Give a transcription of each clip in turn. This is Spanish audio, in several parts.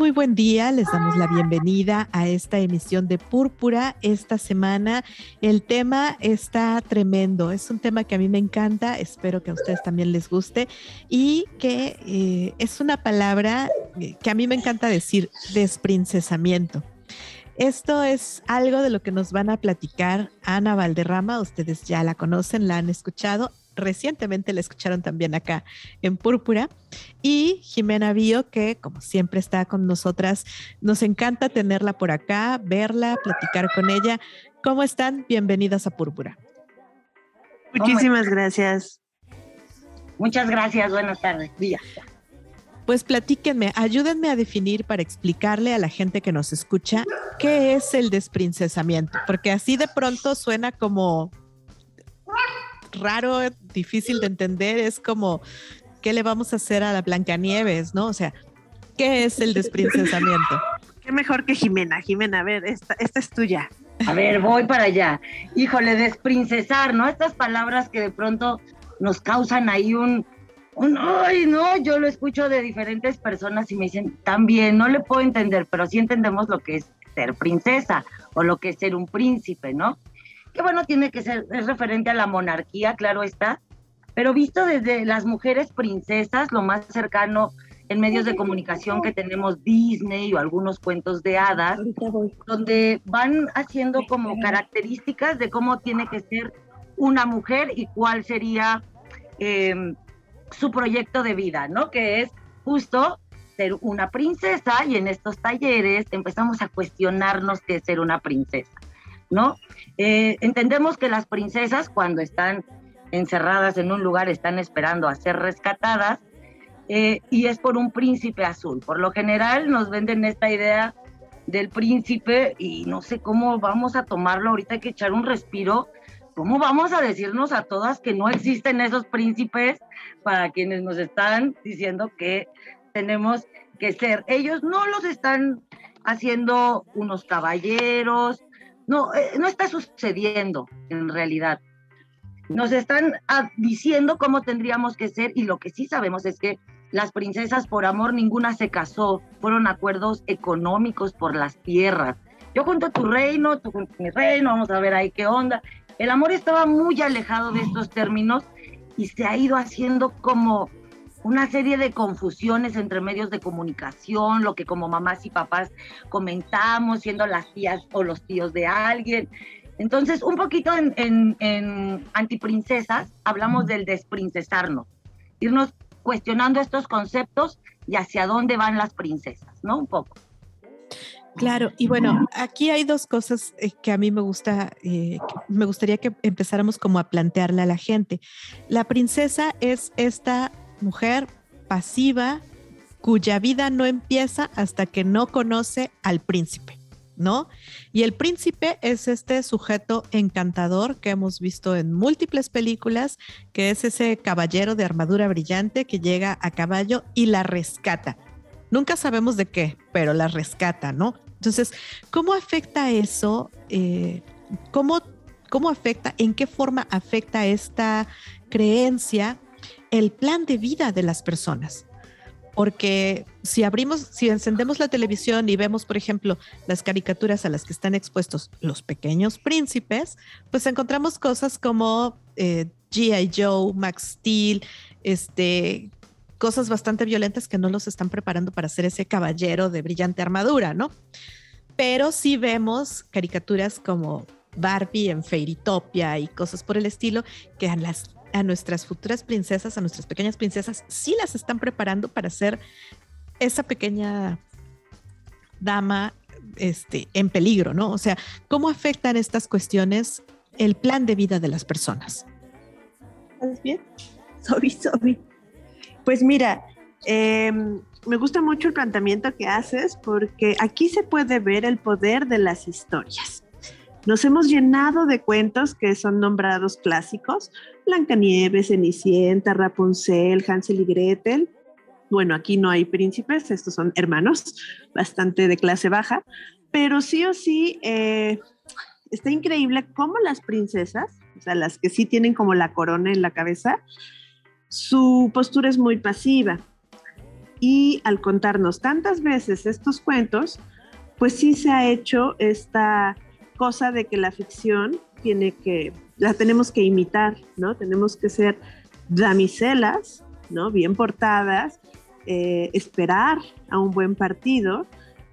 Muy buen día. Les damos la bienvenida a esta emisión de Púrpura. Esta semana el tema está tremendo. Es un tema que a mí me encanta. Espero que a ustedes también les guste y que eh, es una palabra eh, que a mí me encanta decir, desprincesamiento. Esto es algo de lo que nos van a platicar Ana Valderrama. Ustedes ya la conocen, la han escuchado recientemente la escucharon también acá en Púrpura. Y Jimena Bío, que como siempre está con nosotras, nos encanta tenerla por acá, verla, platicar con ella. ¿Cómo están? Bienvenidas a Púrpura. Muchísimas gracias. Muchas gracias, buenas tardes. Pues platíquenme, ayúdenme a definir para explicarle a la gente que nos escucha qué es el desprincesamiento, porque así de pronto suena como raro, difícil de entender, es como, ¿qué le vamos a hacer a la Blancanieves, no? O sea, ¿qué es el desprincesamiento? Qué mejor que Jimena. Jimena, a ver, esta, esta es tuya. A ver, voy para allá. Híjole, desprincesar, ¿no? Estas palabras que de pronto nos causan ahí un, un, ay, no, yo lo escucho de diferentes personas y me dicen, también, no le puedo entender, pero sí entendemos lo que es ser princesa o lo que es ser un príncipe, ¿no? Que bueno, tiene que ser, es referente a la monarquía, claro está, pero visto desde las mujeres princesas, lo más cercano en medios de comunicación que tenemos Disney o algunos cuentos de hadas, donde van haciendo como características de cómo tiene que ser una mujer y cuál sería em, su proyecto de vida, ¿no? Que es justo ser una princesa y en estos talleres empezamos a cuestionarnos qué es ser una princesa. ¿No? Eh, entendemos que las princesas cuando están encerradas en un lugar están esperando a ser rescatadas eh, y es por un príncipe azul. Por lo general nos venden esta idea del príncipe y no sé cómo vamos a tomarlo, ahorita hay que echar un respiro. ¿Cómo vamos a decirnos a todas que no existen esos príncipes para quienes nos están diciendo que tenemos que ser? Ellos no los están haciendo unos caballeros, no, eh, no está sucediendo en realidad. Nos están ah, diciendo cómo tendríamos que ser y lo que sí sabemos es que las princesas por amor ninguna se casó, fueron acuerdos económicos por las tierras. Yo junto tu reino, tú junto mi reino, vamos a ver ahí qué onda. El amor estaba muy alejado de estos términos y se ha ido haciendo como una serie de confusiones entre medios de comunicación, lo que como mamás y papás comentamos, siendo las tías o los tíos de alguien. Entonces, un poquito en, en, Antiprincesas hablamos del desprincesarnos, irnos cuestionando estos conceptos y hacia dónde van las princesas, ¿no? Un poco. Claro, y bueno, aquí hay dos cosas eh, que a mí me gusta, eh, me gustaría que empezáramos como a plantearle a la gente. La princesa es esta mujer pasiva cuya vida no empieza hasta que no conoce al príncipe, ¿no? Y el príncipe es este sujeto encantador que hemos visto en múltiples películas, que es ese caballero de armadura brillante que llega a caballo y la rescata. Nunca sabemos de qué, pero la rescata, ¿no? Entonces, ¿cómo afecta eso? Eh, ¿cómo, ¿Cómo afecta? ¿En qué forma afecta esta creencia el plan de vida de las personas. Porque si abrimos, si encendemos la televisión y vemos, por ejemplo, las caricaturas a las que están expuestos los pequeños príncipes, pues encontramos cosas como eh, G.I. Joe, Max Steel, este, cosas bastante violentas que no los están preparando para ser ese caballero de brillante armadura, ¿no? Pero sí vemos caricaturas como Barbie en Fairytopia y cosas por el estilo que a las a nuestras futuras princesas, a nuestras pequeñas princesas, sí las están preparando para ser esa pequeña dama este, en peligro, ¿no? O sea, ¿cómo afectan estas cuestiones el plan de vida de las personas? ¿Estás bien? Sobi, Sobi. Pues mira, em, me gusta mucho el planteamiento que haces porque aquí se puede ver el poder de las historias. Nos hemos llenado de cuentos que son nombrados clásicos, Blancanieves, Cenicienta, Rapunzel, Hansel y Gretel. Bueno, aquí no hay príncipes, estos son hermanos, bastante de clase baja, pero sí o sí eh, está increíble cómo las princesas, o sea, las que sí tienen como la corona en la cabeza, su postura es muy pasiva. Y al contarnos tantas veces estos cuentos, pues sí se ha hecho esta cosa de que la ficción tiene que, la tenemos que imitar, ¿no? Tenemos que ser damiselas, ¿no? Bien portadas, eh, esperar a un buen partido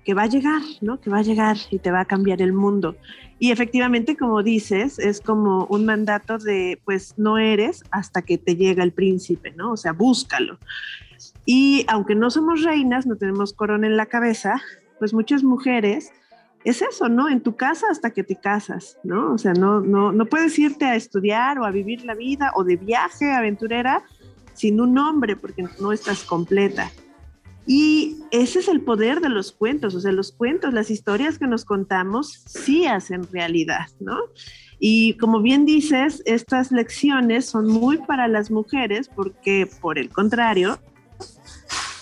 que va a llegar, ¿no? Que va a llegar y te va a cambiar el mundo. Y efectivamente, como dices, es como un mandato de, pues no eres hasta que te llega el príncipe, ¿no? O sea, búscalo. Y aunque no somos reinas, no tenemos corona en la cabeza, pues muchas mujeres es eso, ¿no? En tu casa hasta que te casas, ¿no? O sea, no, no, no puedes irte a estudiar o a vivir la vida o de viaje aventurera sin un nombre porque no estás completa. Y ese es el poder de los cuentos, o sea, los cuentos, las historias que nos contamos sí hacen realidad, ¿no? Y como bien dices, estas lecciones son muy para las mujeres porque, por el contrario,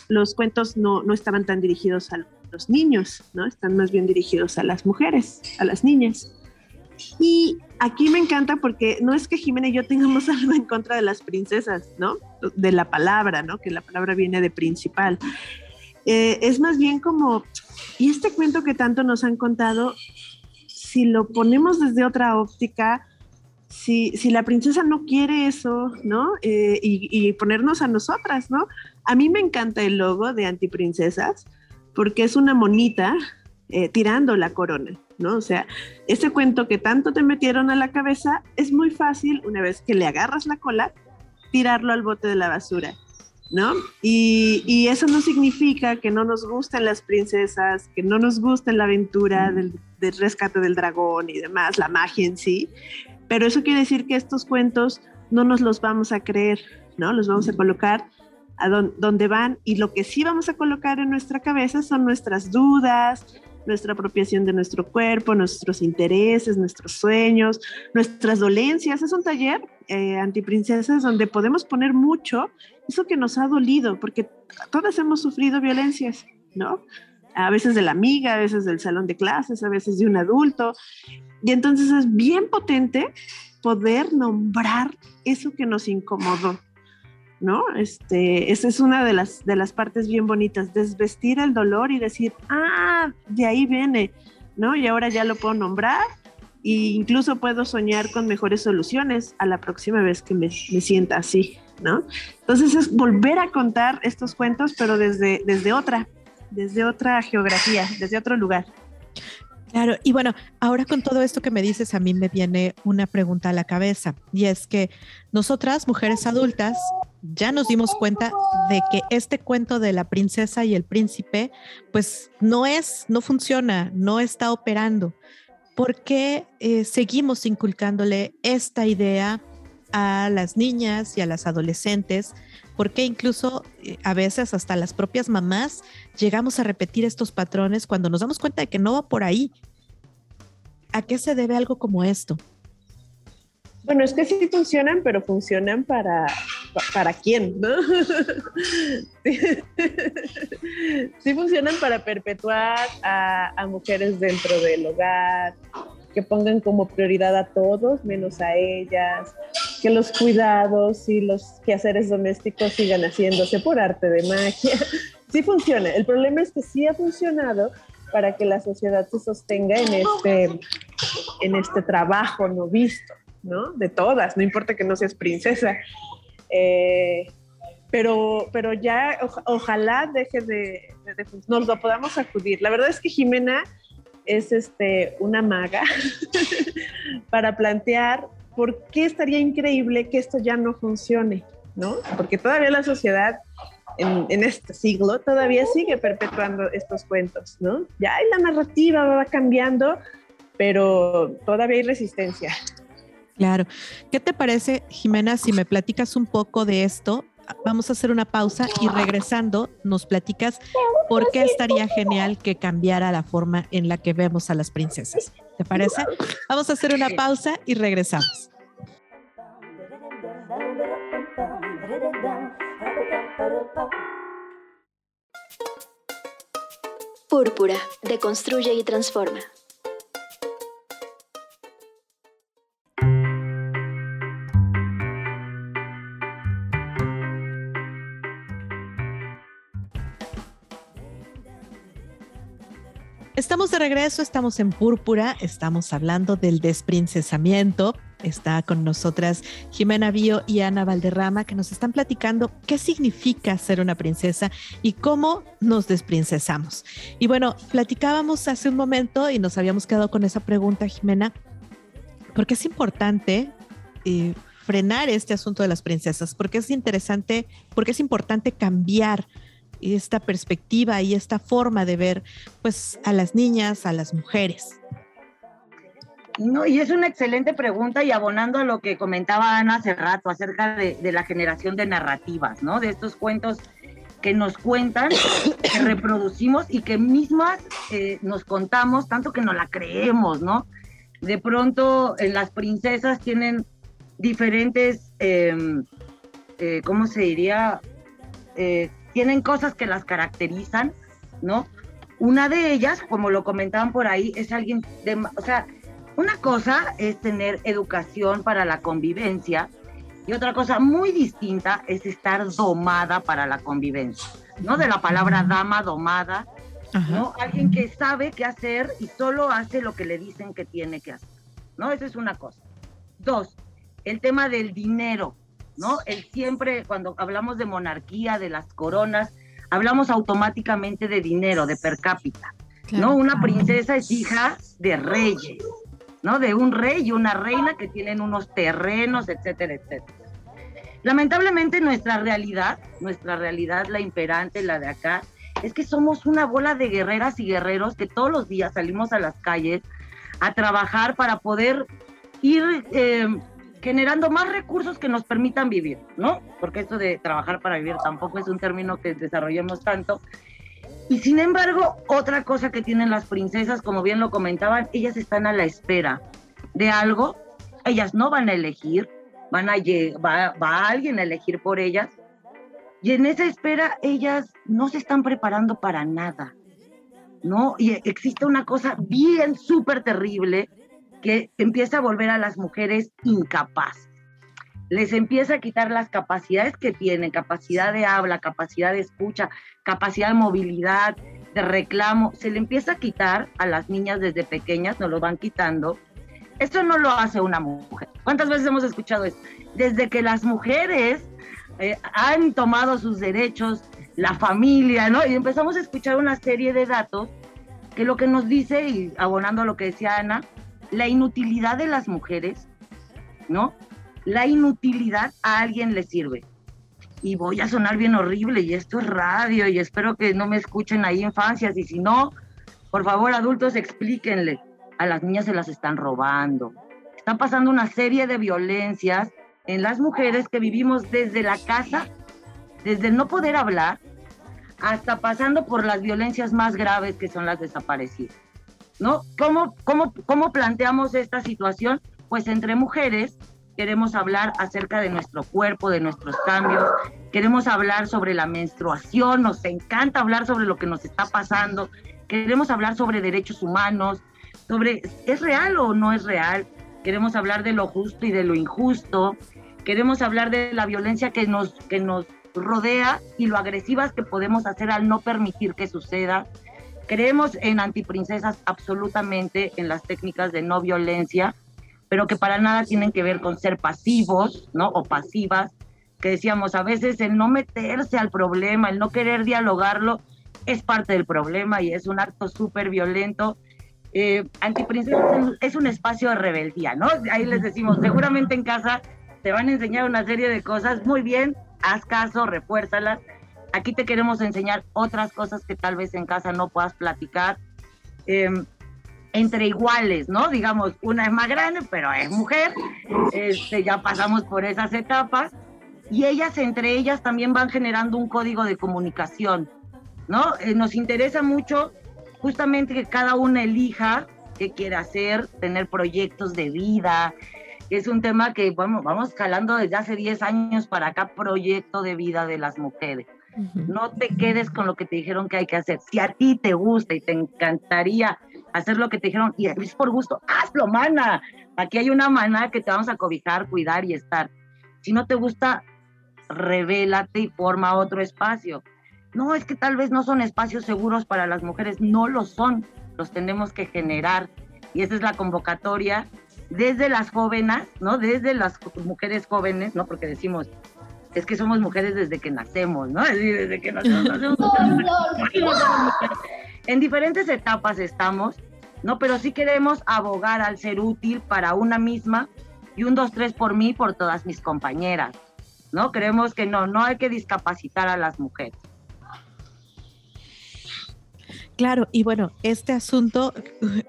los cuentos no, no estaban tan dirigidos a los niños, ¿no? Están más bien dirigidos a las mujeres, a las niñas. Y aquí me encanta porque no es que Jimena y yo tengamos algo en contra de las princesas, ¿no? De la palabra, ¿no? Que la palabra viene de principal. Eh, es más bien como, y este cuento que tanto nos han contado, si lo ponemos desde otra óptica, si, si la princesa no quiere eso, ¿no? Eh, y, y, ponernos a nosotras, ¿no? A mí me encanta el logo de Antiprincesas porque es una monita eh, tirando la corona, ¿no? O sea, ese cuento que tanto te metieron a la cabeza es muy fácil una vez que le agarras la cola, tirarlo al bote de la basura, ¿no? Y, y eso no significa que no nos gusten las princesas, que no nos guste la aventura del, del rescate del dragón y demás, la magia en sí, pero eso quiere decir que estos cuentos no nos los vamos a creer, ¿no? Los vamos a colocar a dónde van y lo que sí vamos a colocar en nuestra cabeza son nuestras dudas, nuestra apropiación de nuestro cuerpo, nuestros intereses, nuestros sueños, nuestras dolencias. Es un taller eh, antiprincesas donde podemos poner mucho eso que nos ha dolido, porque todas hemos sufrido violencias, ¿no? A veces de la amiga, a veces del salón de clases, a veces de un adulto. Y entonces es bien potente poder nombrar eso que nos incomodó, ¿no? Este, esa es una de las, de las partes bien bonitas, desvestir el dolor y decir, ah, de ahí viene, ¿no? Y ahora ya lo puedo nombrar e incluso puedo soñar con mejores soluciones a la próxima vez que me, me sienta así, ¿no? Entonces es volver a contar estos cuentos, pero desde, desde otra, desde otra geografía, desde otro lugar. Claro, y bueno, ahora con todo esto que me dices, a mí me viene una pregunta a la cabeza, y es que nosotras, mujeres adultas, ya nos dimos cuenta de que este cuento de la princesa y el príncipe, pues no es, no funciona, no está operando. ¿Por qué eh, seguimos inculcándole esta idea a las niñas y a las adolescentes porque incluso eh, a veces hasta las propias mamás llegamos a repetir estos patrones cuando nos damos cuenta de que no va por ahí. ¿A qué se debe algo como esto? Bueno, es que sí funcionan, pero funcionan para, para quién, ¿no? sí, funcionan para perpetuar a, a, mujeres dentro del hogar, que pongan como prioridad a todos menos a ellas, que los cuidados y los quehaceres domésticos sigan haciéndose por arte de magia. Sí funciona. El problema es que sí ha funcionado para que la sociedad se sostenga en este, en este trabajo no visto, ¿no? De todas, no importa que no seas princesa. Eh, pero, pero ya ojalá deje de, de, nos lo podamos acudir. La verdad es que Jimena es este, una maga para plantear por qué estaría increíble que esto ya no funcione, ¿no? Porque todavía la sociedad en, en, este siglo todavía sigue perpetuando estos cuentos, ¿no? Ya la narrativa va cambiando, pero todavía hay resistencia. Claro. ¿Qué te parece, Jimena, si me platicas un poco de esto? vamos a hacer una pausa y regresando nos platicas por qué estaría genial que cambiara la forma en la que vemos a las princesas. ¿Te parece? Vamos a hacer una pausa y regresamos. Púrpura, deconstruye y transforma. Estamos de regreso, estamos en Púrpura, estamos hablando del desprincesamiento. Está con nosotras Jimena Bío y Ana Valderrama que nos están platicando qué significa ser una princesa y cómo nos desprincesamos. Y bueno, platicábamos hace un momento y nos habíamos quedado con esa pregunta, Jimena, ¿por qué es importante eh, frenar este asunto de las princesas? ¿Por qué es interesante, por qué es importante cambiar esta perspectiva y esta forma de ver pues a las niñas, a las mujeres? No, y es una excelente pregunta y abonando a lo que comentaba Ana hace rato acerca de, la generación de narrativas, ¿no? De estos cuentos que nos cuentan, que reproducimos y que mismas eh, nos contamos, tanto que no la creemos, ¿no? De pronto eh, las princesas tienen diferentes, em, eh, ¿cómo se diría? Tienen cosas que las caracterizan, ¿no? Una de ellas, como lo comentaban por ahí, es alguien de, o sea, una cosa es tener educación para la convivencia y otra cosa muy distinta es estar domada para la convivencia, ¿no? De la palabra dama, domada, ¿no? Alguien que sabe qué hacer y solo hace lo que le dicen que tiene que hacer, ¿no? Esa es una cosa. Dos, el tema del dinero. ¿No? El siempre, cuando hablamos de monarquía, de las coronas, hablamos automáticamente de dinero, de per cápita, ¿no? Una princesa es hija de reyes, ¿no? De un rey y una reina que tienen unos terrenos, etcétera, etcétera. Lamentablemente nuestra realidad, nuestra realidad, la imperante, la de acá, es que somos una bola de guerreras y guerreros que todos los días salimos a las calles a trabajar para poder ir eh, generando más recursos que nos permitan vivir, ¿no? Porque esto de trabajar para vivir tampoco es un término que desarrollemos tanto. Y sin embargo, otra cosa que tienen las princesas, como bien lo comentaban, ellas están a la espera de algo, ellas no van a elegir, van a va, va alguien a elegir por ellas, y en esa espera ellas no se están preparando para nada, ¿no? Y existe una cosa bien súper terrible que empieza a volver a las mujeres incapaces. Les empieza a quitar las capacidades que tienen, capacidad de habla, capacidad de escucha, capacidad de movilidad, de reclamo. Se le empieza a quitar a las niñas desde pequeñas, nos lo van quitando. Esto no lo hace una mujer. ¿Cuántas veces hemos escuchado esto? Desde que las mujeres eh, han tomado sus derechos, la familia, ¿no? Y empezamos a escuchar una serie de datos que lo que nos dice, y abonando a lo que decía Ana, la inutilidad de las mujeres, ¿no? La inutilidad a alguien le sirve. Y voy a sonar bien horrible, y esto es radio, y espero que no me escuchen ahí infancias, y si no, por favor, adultos, explíquenle. A las niñas se las están robando. Están pasando una serie de violencias en las mujeres que vivimos desde la casa, desde no poder hablar, hasta pasando por las violencias más graves que son las desaparecidas. ¿No? ¿Cómo, cómo, cómo planteamos esta situación? Pues entre mujeres queremos hablar acerca de nuestro cuerpo, de nuestros cambios, queremos hablar sobre la menstruación, nos encanta hablar sobre lo que nos está pasando, queremos hablar sobre derechos humanos, sobre es real o no es real, queremos hablar de lo justo y de lo injusto, queremos hablar de la violencia que nos, que nos rodea y lo agresivas que podemos hacer al no permitir que suceda. Creemos en antiprincesas absolutamente, en las técnicas de no violencia, pero que para nada tienen que ver con ser pasivos, ¿no? O pasivas, que decíamos, a veces el no meterse al problema, el no querer dialogarlo, es parte del problema y es un acto súper violento. Eh, antiprincesas es un espacio de rebeldía, ¿no? Ahí les decimos, seguramente en casa te van a enseñar una serie de cosas, muy bien, haz caso, refuérzalas, Aquí te queremos enseñar otras cosas que tal vez en casa no puedas platicar. Em, entre iguales, ¿no? Digamos, una es más grande, pero es mujer, este, ya pasamos por esas etapas, y ellas entre ellas también van generando un código de comunicación, ¿no? Eh, nos interesa mucho justamente que cada una elija qué quiere hacer, tener proyectos de vida, es un tema que vamos escalando desde hace 10 años para acá, proyecto de vida de las mujeres. No te quedes con lo que te dijeron que hay que hacer. Si a ti te gusta y te encantaría hacer lo que te dijeron y es por gusto, hazlo, mana. Aquí hay una mana que te vamos a cobijar, cuidar y estar. Si no te gusta, revélate y forma otro espacio. No, es que tal vez no son espacios seguros para las mujeres, no lo son, los tenemos que generar. Y esa es la convocatoria desde las jóvenes, ¿no? Desde las mujeres jóvenes, ¿no? Porque decimos, es que somos mujeres desde que nacemos, ¿no? Desde que nacemos. en diferentes etapas estamos, ¿no? Pero sí queremos abogar al ser útil para una misma y un, dos, tres por mí, por todas mis compañeras, ¿no? Creemos que no, no hay que discapacitar a las mujeres. Claro, y bueno, este asunto,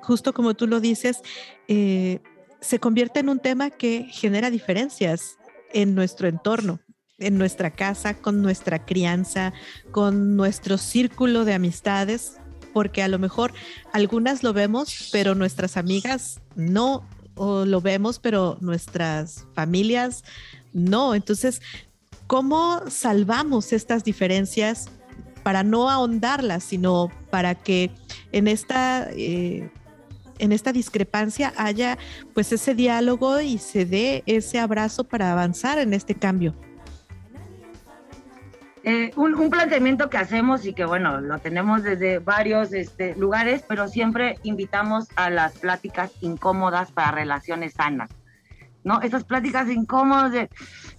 justo como tú lo dices, eh, se convierte en un tema que genera diferencias en nuestro entorno en nuestra casa, con nuestra crianza, con nuestro círculo de amistades, porque a lo mejor algunas lo vemos, pero nuestras amigas no, o lo vemos, pero nuestras familias no. Entonces, ¿cómo salvamos estas diferencias para no ahondarlas, sino para que en esta... Eh, en esta discrepancia haya pues ese diálogo y se dé ese abrazo para avanzar en este cambio. Eh, un, planteamiento que hacemos y que bueno, lo tenemos desde varios este, lugares, pero siempre invitamos a las pláticas incómodas para relaciones sanas, ¿no? Esas pláticas incómodas de,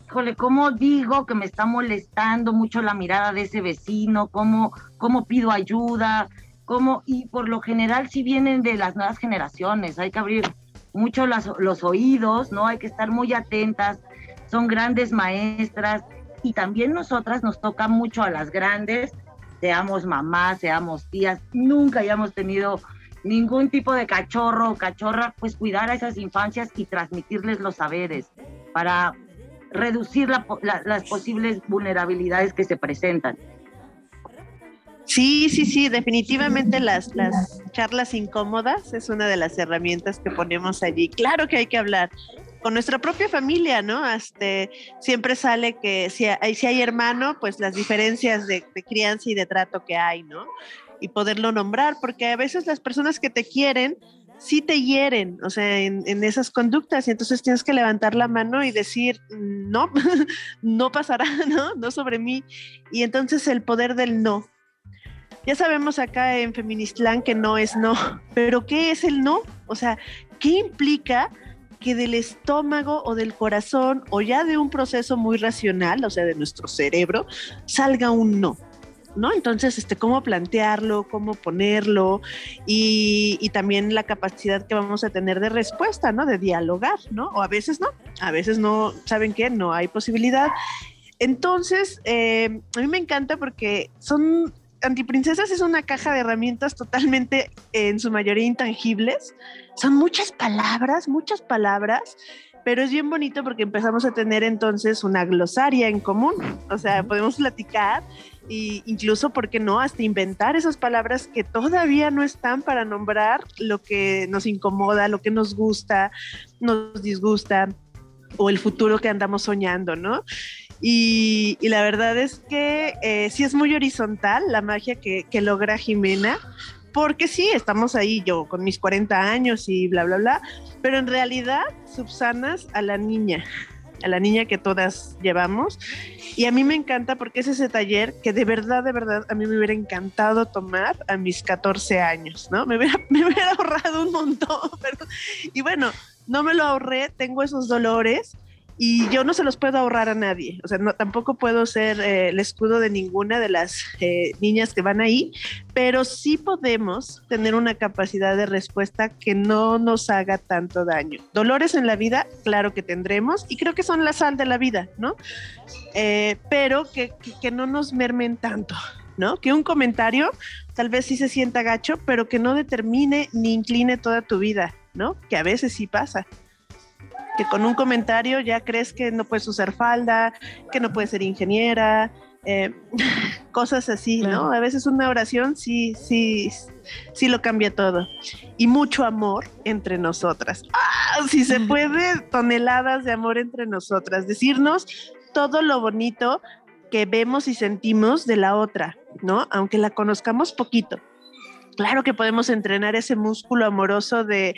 híjole, ¿cómo digo que me está molestando mucho la mirada de ese vecino? ¿Cómo, cómo pido ayuda? ¿Cómo? Y por lo general si vienen de las nuevas generaciones, hay que abrir mucho los oídos, ¿no? Hay que estar muy atentas, son grandes maestras, y también nosotras nos toca mucho a las grandes, seamos mamás, seamos tías, nunca hayamos tenido ningún tipo de cachorro o cachorra, pues cuidar a esas infancias y transmitirles los saberes para reducir las posibles vulnerabilidades que se presentan. Sí, sí, sí, definitivamente las, las charlas incómodas es una de las herramientas que ponemos allí. Claro que hay que hablar con nuestra propia familia, ¿no? Este, siempre sale que si hay, hermano, pues las diferencias de, crianza y de trato que hay, ¿no? Y poderlo nombrar, porque a veces las personas que te quieren sí te hieren, o sea, en, en, esas conductas, y entonces tienes que levantar la mano y decir, no, no pasará, ¿no? No sobre mí. Y entonces el poder del no. Ya sabemos acá en Feministlán que no es no, pero ¿qué es el no? O sea, ¿qué implica que del estómago o del corazón o ya de un proceso muy racional, o sea, de nuestro cerebro, salga un no. ¿no? Entonces, este, cómo plantearlo, cómo ponerlo y, también la capacidad que vamos a tener de respuesta, ¿no? De dialogar, ¿no? O a veces no, a veces no, ¿saben qué? No hay posibilidad. Entonces, eh, a mí me encanta porque son Antiprincesas es una caja de herramientas totalmente, en su mayoría, intangibles. Son muchas palabras, muchas palabras, pero es bien bonito porque empezamos a tener entonces una glosaria en común. O sea, podemos platicar e incluso, ¿por qué no?, hasta inventar esas palabras que todavía no están para nombrar lo que nos incomoda, lo que nos gusta, nos disgusta o el futuro que andamos soñando, ¿no? Y, la verdad es que eh, sí es muy horizontal la magia que, logra Jimena, porque sí, estamos ahí yo con mis 40 años y bla, bla, bla, pero en realidad subsanas a la niña, a la niña que todas llevamos. Y a mí me encanta porque es ese taller que de verdad, de verdad, a mí me hubiera encantado tomar a mis 14 años, ¿no? Me hubiera, ahorrado un montón, pero, y bueno, no me lo ahorré, tengo esos dolores y yo no se los puedo ahorrar a nadie. O sea, no, tampoco puedo ser eh, el escudo de ninguna de las eh, niñas que van ahí, pero sí podemos tener una capacidad de respuesta que no nos haga tanto daño. Dolores en la vida, claro que tendremos, y creo que son la sal de la vida, ¿no? Eh, pero que, que no nos mermen tanto. ¿no? Que un comentario tal vez sí se sienta gacho, pero que no determine ni incline toda tu vida, ¿no? Que a veces sí pasa. que con un comentario ya crees que no puedes usar falda, que no puedes ser ingeniera, eh, cosas así, ¿no? A veces una oración sí, sí, sí lo cambia todo. Y mucho amor entre nosotras. ¡Ah! Si se puede, toneladas de amor entre nosotras. Decirnos todo lo bonito que vemos y sentimos de la otra, ¿no? Aunque la conozcamos poquito. Claro que podemos entrenar ese músculo amoroso de,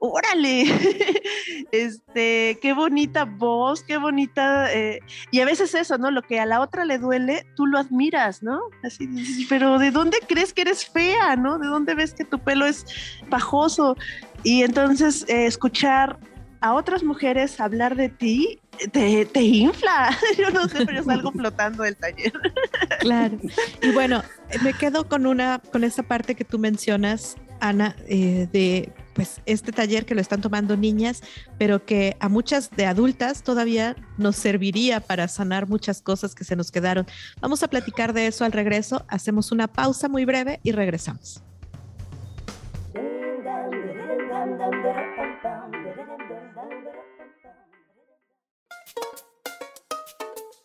órale, este, qué bonita voz, qué bonita, eh, y a veces eso, ¿no? Lo que a la otra le duele, tú lo admiras, ¿no? Así pero ¿de dónde crees que eres fea, ¿no? ¿De dónde ves que tu pelo es pajoso? Y entonces eh, escuchar a otras mujeres hablar de ti te, te, infla. Yo no sé, pero salgo flotando del taller. Claro. Y bueno, me quedo con una, con esa parte que tú mencionas, Ana, eh, de pues este taller que lo están tomando niñas, pero que a muchas de adultas todavía nos serviría para sanar muchas cosas que se nos quedaron. Vamos a platicar de eso al regreso. Hacemos una pausa muy breve y regresamos.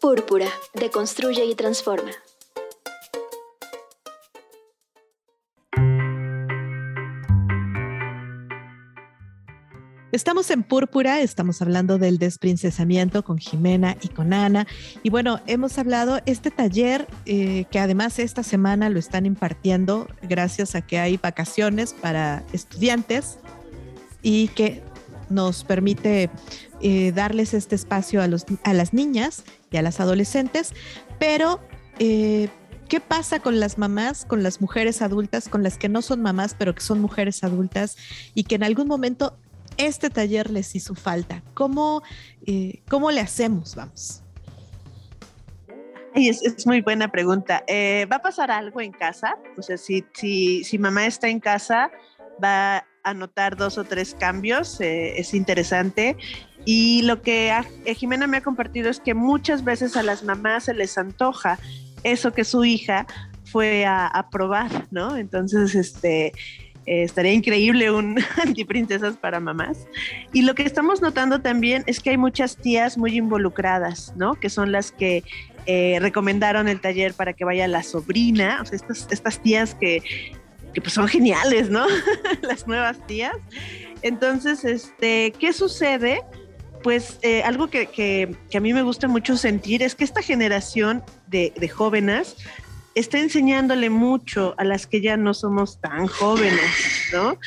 Púrpura, deconstruye y transforma. Estamos en Púrpura, estamos hablando del desprincesamiento con Jimena y con Ana. Y bueno, hemos hablado este taller eh, que además esta semana lo están impartiendo gracias a que hay vacaciones para estudiantes y que nos permite eh, darles este espacio a, las niñas y a las adolescentes, pero... Eh, ¿Qué pasa con las mamás, con las mujeres adultas, con las que no son mamás, pero que son mujeres adultas y que en algún momento este taller les hizo falta. ¿Cómo, eh, cómo le hacemos? Vamos. Es, muy buena pregunta. Eh, ¿Va a pasar algo en casa? O sea, si, si, si, mamá está en casa, va a notar dos o tres cambios. Eh, es interesante. Y lo que Jimena me ha compartido es que muchas veces a las mamás se les antoja eso que su hija fue a, a probar, ¿no? Entonces, este eh, estaría increíble un antiprincesas para mamás. Y lo que estamos notando también es que hay muchas tías muy involucradas, ¿no? Que son las que eh, recomendaron el taller para que vaya la sobrina, o sea, estas, estas tías que, que pues son geniales, ¿no? las nuevas tías. Entonces, este, ¿qué sucede? Pues eh, algo que, que, que, a mí me gusta mucho sentir es que esta generación de, de jóvenes está enseñándole mucho a las que ya no somos tan jóvenes, ¿no?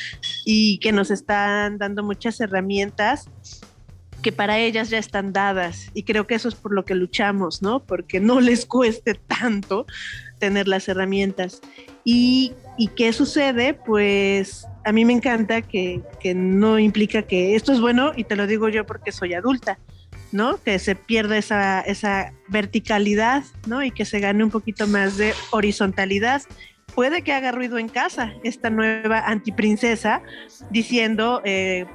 Y que nos están dando muchas herramientas que para ellas ya están dadas. Y creo que eso es por lo que luchamos, ¿no? Porque no les cueste tanto tener las herramientas. ¿Y, qué sucede? Pues a mí me encanta que, que no implica que esto es bueno y te lo digo yo porque soy adulta ¿no? Que se pierda esa, esa verticalidad, ¿no? Y que se gane un poquito más de horizontalidad. Puede que haga ruido en casa esta nueva antiprincesa diciendo eh,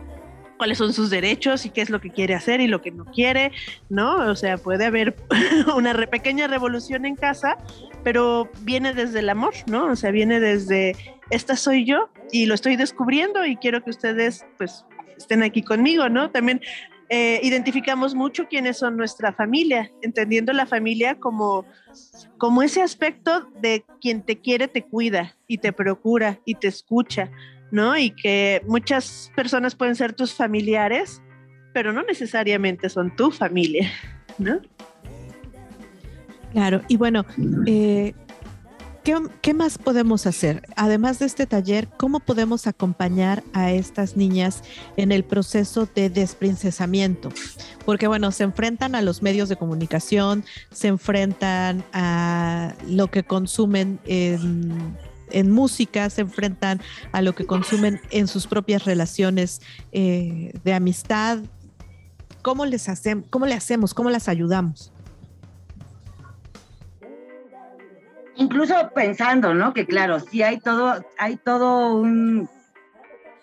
cuáles son sus derechos y qué es lo que quiere hacer y lo que no quiere, ¿no? O sea, puede haber una pequeña revolución en casa, pero viene desde el amor, ¿no? O sea, viene desde, esta soy yo y lo estoy descubriendo y quiero que ustedes, pues, estén aquí conmigo, ¿no? También eh, identificamos mucho quiénes son nuestra familia, entendiendo la familia como, como ese aspecto de quien te quiere, te cuida y te procura y te escucha, ¿no? Y que muchas personas pueden ser tus familiares, pero no necesariamente son tu familia, ¿no? Claro, y bueno, eh, ¿Qué, más podemos hacer? Además de este taller, ¿cómo podemos acompañar a estas niñas en el proceso de desprincesamiento? Porque bueno, se enfrentan a los medios de comunicación, se enfrentan a lo que consumen en, música, se enfrentan a lo que consumen en sus propias relaciones eh, de amistad. ¿Cómo les hacemos? ¿Cómo le hacemos? ¿Cómo las ayudamos? Incluso pensando, ¿no? Que claro, sí hay todo, hay todo un,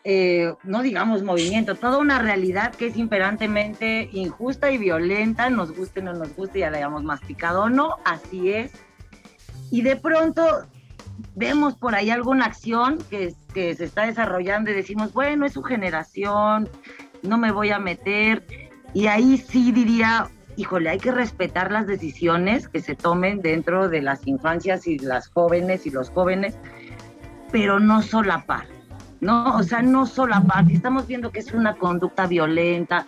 eh, no digamos movimiento, toda una realidad que es imperantemente injusta y violenta, nos guste o no nos guste, ya la hayamos masticado o no, así es. Y de pronto vemos por ahí alguna acción que, que se está desarrollando y decimos, bueno, es su generación, no me voy a meter. Y ahí sí diría, híjole, hay que respetar las decisiones que se tomen dentro de las infancias y las jóvenes y los jóvenes, pero no solapar, ¿no? O sea, no solapar. Si estamos viendo que es una conducta violenta,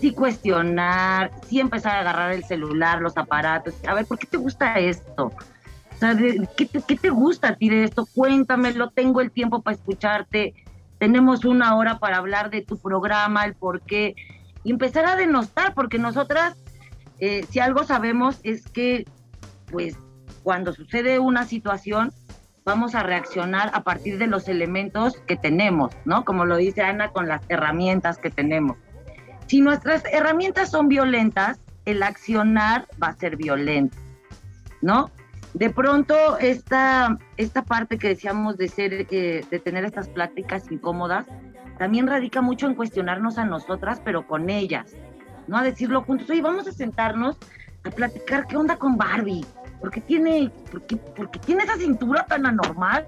sí cuestionar, sí empezar a agarrar el celular, los aparatos, a ver, ¿por qué te gusta esto? O sea, ¿qué, te, ¿qué te gusta a ti de esto? Cuéntamelo, tengo el tiempo para escucharte, tenemos una hora para hablar de tu programa, el por qué, y empezar a denostar, porque nosotras, eh, si algo sabemos es que, pues, cuando sucede una situación, vamos a reaccionar a partir de los elementos que tenemos, ¿no? Como lo dice Ana, con las herramientas que tenemos. Si nuestras herramientas son violentas, el accionar va a ser violento, ¿no? De pronto, esta, esta parte que decíamos de, ser, eh, de tener estas pláticas incómodas, también radica mucho en cuestionarnos a nosotras, pero con ellas, ¿no? A decirlo juntos, oye, vamos a sentarnos a platicar qué onda con Barbie, ¿por qué tiene, por qué, por qué tiene esa cintura tan anormal?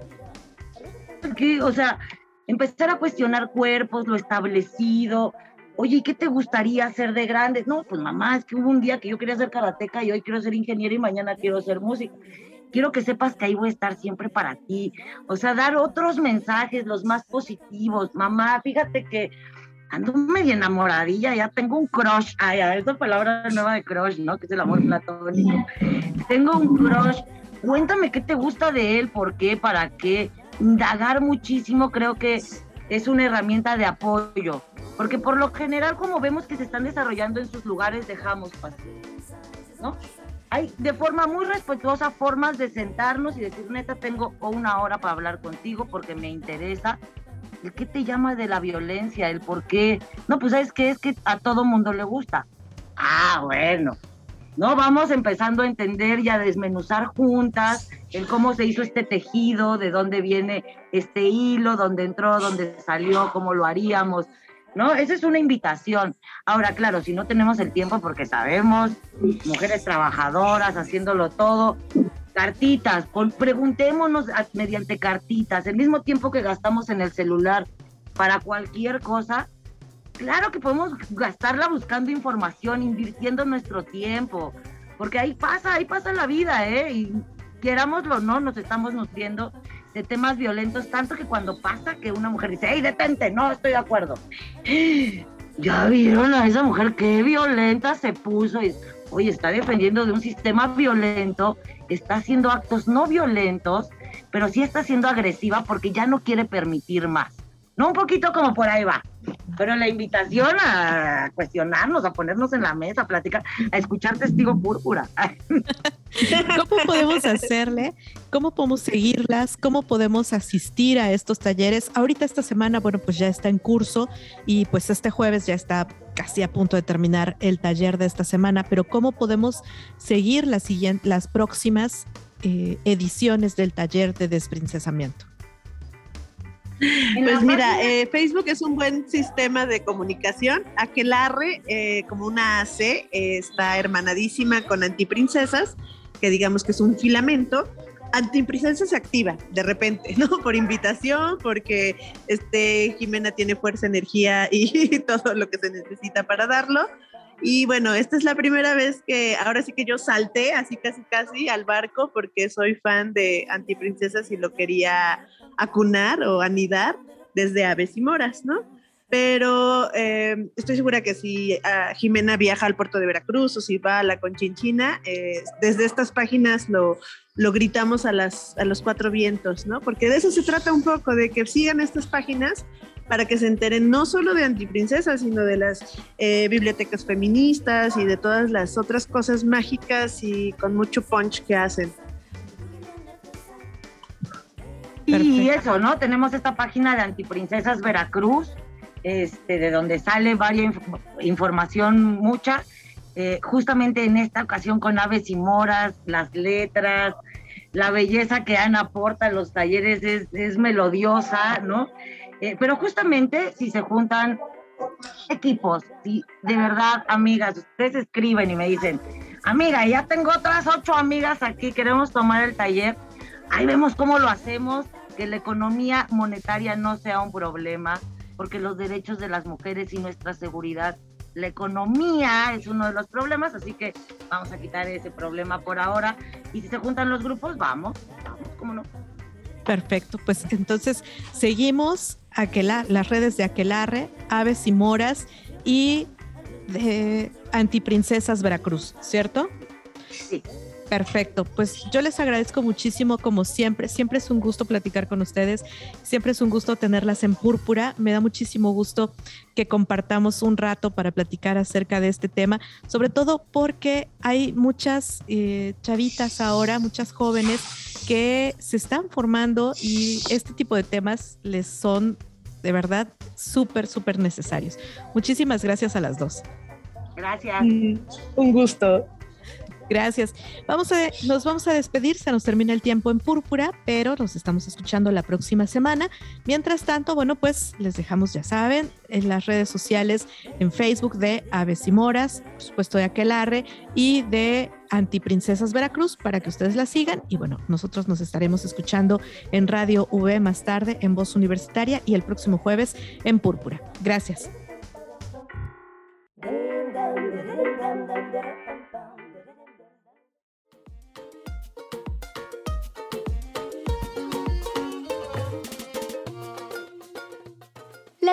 Porque, o sea, empezar a cuestionar cuerpos, lo establecido, oye, ¿qué te gustaría hacer de grande? No, pues mamá, es que hubo un día que yo quería ser karateca y hoy quiero ser ingeniero y mañana quiero ser músico. Quiero que sepas que ahí voy a estar siempre para ti. O sea, dar otros mensajes, los más positivos. Mamá, fíjate que ando medio enamoradilla, ya tengo un crush. Ay, a ver, esa palabra nueva de crush, ¿no? Que es el amor platónico. Tengo un crush. Cuéntame qué te gusta de él, por qué, para qué. Indagar muchísimo creo que es una herramienta de apoyo porque por lo general, como vemos que se están desarrollando en sus lugares, dejamos pasar. ¿No? Hay de forma muy respetuosa formas de sentarnos y decir, neta, tengo una hora para hablar contigo porque me interesa. ¿El qué te llama de la violencia? ¿El por qué? No, pues ¿sabes qué? Es que a todo mundo le gusta. Ah, bueno. No, vamos empezando a entender y a desmenuzar juntas el cómo se hizo este tejido, de dónde viene este hilo, dónde entró, dónde salió, cómo lo haríamos ¿no? Esa es una invitación. Ahora, claro, si no tenemos el tiempo porque sabemos, mujeres trabajadoras haciéndolo todo, cartitas, preguntémonos mediante cartitas, el mismo tiempo que gastamos en el celular para cualquier cosa, claro que podemos gastarla buscando información, invirtiendo nuestro tiempo, porque ahí pasa, ahí pasa la vida, ¿eh? Y querámoslo o no, nos estamos nutriendo de temas violentos, tanto que cuando pasa que una mujer dice, hey, detente, no estoy de acuerdo. Ya vieron a esa mujer qué violenta se puso y, oye, está defendiendo de un sistema violento, está haciendo actos no violentos, pero sí está siendo agresiva porque ya no quiere permitir más. No un poquito como por ahí va, pero la invitación a cuestionarnos, a ponernos en la mesa, a platicar, a escuchar testigo púrpura. ¿Cómo podemos hacerle? ¿Cómo podemos seguirlas? ¿Cómo podemos asistir a estos talleres? Ahorita esta semana, bueno, pues ya está en curso y pues este jueves ya está casi a punto de terminar el taller de esta semana, pero ¿cómo podemos seguir las, las próximas eh, ediciones del taller de desprincesamiento? Pues mira, eh, Facebook es un buen sistema de comunicación. Aquelarre, eh, como una AC, eh, está hermanadísima con Antiprincesas, que digamos que es un filamento. Antiprincesas se activa de repente, ¿no? Por invitación, porque este, Jimena tiene fuerza, energía y todo lo que se necesita para darlo. Y bueno, esta es la primera vez que ahora sí que yo salté así casi casi al barco porque soy fan de Antiprincesas y lo quería acunar o anidar desde aves y moras, ¿no? Pero eh, estoy segura que si ah, Jimena viaja al puerto de Veracruz o si va a la Conchinchina, eh, desde estas páginas lo, lo gritamos a, las, a los cuatro vientos, ¿no? Porque de eso se trata un poco, de que sigan estas páginas para que se enteren no solo de Antiprincesas, sino de las eh, bibliotecas feministas y de todas las otras cosas mágicas y con mucho punch que hacen. Y eso, ¿no? Tenemos esta página de Antiprincesas Veracruz, este, de donde sale varias información, mucha, eh, justamente en esta ocasión con aves y moras, las letras, la belleza que Ana aporta a los talleres es, es melodiosa, ¿no? Eh, pero justamente si se juntan equipos, si de verdad, amigas, ustedes escriben y me dicen, amiga, ya tengo otras ocho amigas aquí, queremos tomar el taller, ahí vemos cómo lo hacemos, que la economía monetaria no sea un problema, porque los derechos de las mujeres y nuestra seguridad, la economía es uno de los problemas, así que vamos a quitar ese problema por ahora. Y si se juntan los grupos, vamos, vamos, ¿cómo no? Perfecto, pues entonces seguimos las redes de Aquelarre, Aves y Moras y de Antiprincesas Veracruz, ¿cierto? Sí. Perfecto, pues yo les agradezco muchísimo como siempre, siempre es un gusto platicar con ustedes, siempre es un gusto tenerlas en púrpura, me da muchísimo gusto que compartamos un rato para platicar acerca de este tema, sobre todo porque hay muchas eh, chavitas ahora, muchas jóvenes que se están formando y este tipo de temas les son de verdad súper, súper necesarios. Muchísimas gracias a las dos. Gracias. Mm, un gusto. Gracias. Vamos a, nos vamos a despedir, se nos termina el tiempo en púrpura, pero nos estamos escuchando la próxima semana. Mientras tanto, bueno, pues les dejamos, ya saben, en las redes sociales, en Facebook de Aves y Moras, por supuesto de Aquelarre y de Antiprincesas Veracruz para que ustedes la sigan. Y bueno, nosotros nos estaremos escuchando en Radio V más tarde, en Voz Universitaria y el próximo jueves en Púrpura. Gracias.